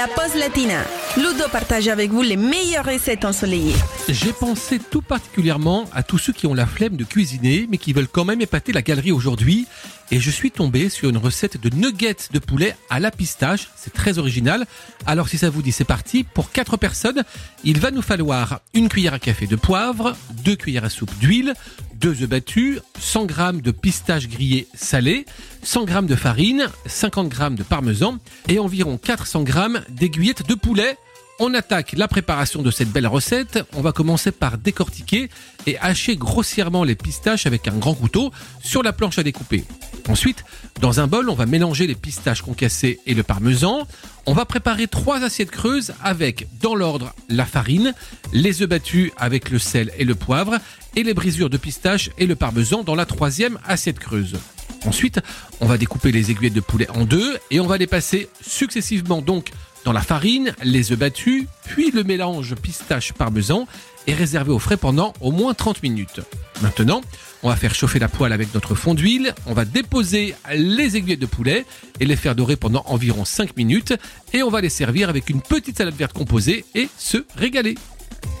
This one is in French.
la pause latina. Ludo partage avec vous les meilleures recettes ensoleillées. J'ai pensé tout particulièrement à tous ceux qui ont la flemme de cuisiner, mais qui veulent quand même épater la galerie aujourd'hui. Et je suis tombé sur une recette de nuggets de poulet à la pistache. C'est très original. Alors si ça vous dit, c'est parti. Pour 4 personnes, il va nous falloir une cuillère à café de poivre, 2 cuillères à soupe d'huile, 2 œufs battus, 100 g de pistache grillées salées, 100 g de farine, 50 g de parmesan et environ 400 g d'aiguillettes de poulet. On attaque la préparation de cette belle recette. On va commencer par décortiquer et hacher grossièrement les pistaches avec un grand couteau sur la planche à découper. Ensuite, dans un bol, on va mélanger les pistaches concassées et le parmesan. On va préparer trois assiettes creuses avec, dans l'ordre, la farine, les œufs battus avec le sel et le poivre et les brisures de pistache et le parmesan dans la troisième assiette creuse. Ensuite, on va découper les aiguillettes de poulet en deux et on va les passer successivement donc dans la farine, les œufs battus, puis le mélange pistache-parmesan est réservé au frais pendant au moins 30 minutes. Maintenant, on va faire chauffer la poêle avec notre fond d'huile, on va déposer les aiguillettes de poulet et les faire dorer pendant environ 5 minutes et on va les servir avec une petite salade verte composée et se régaler.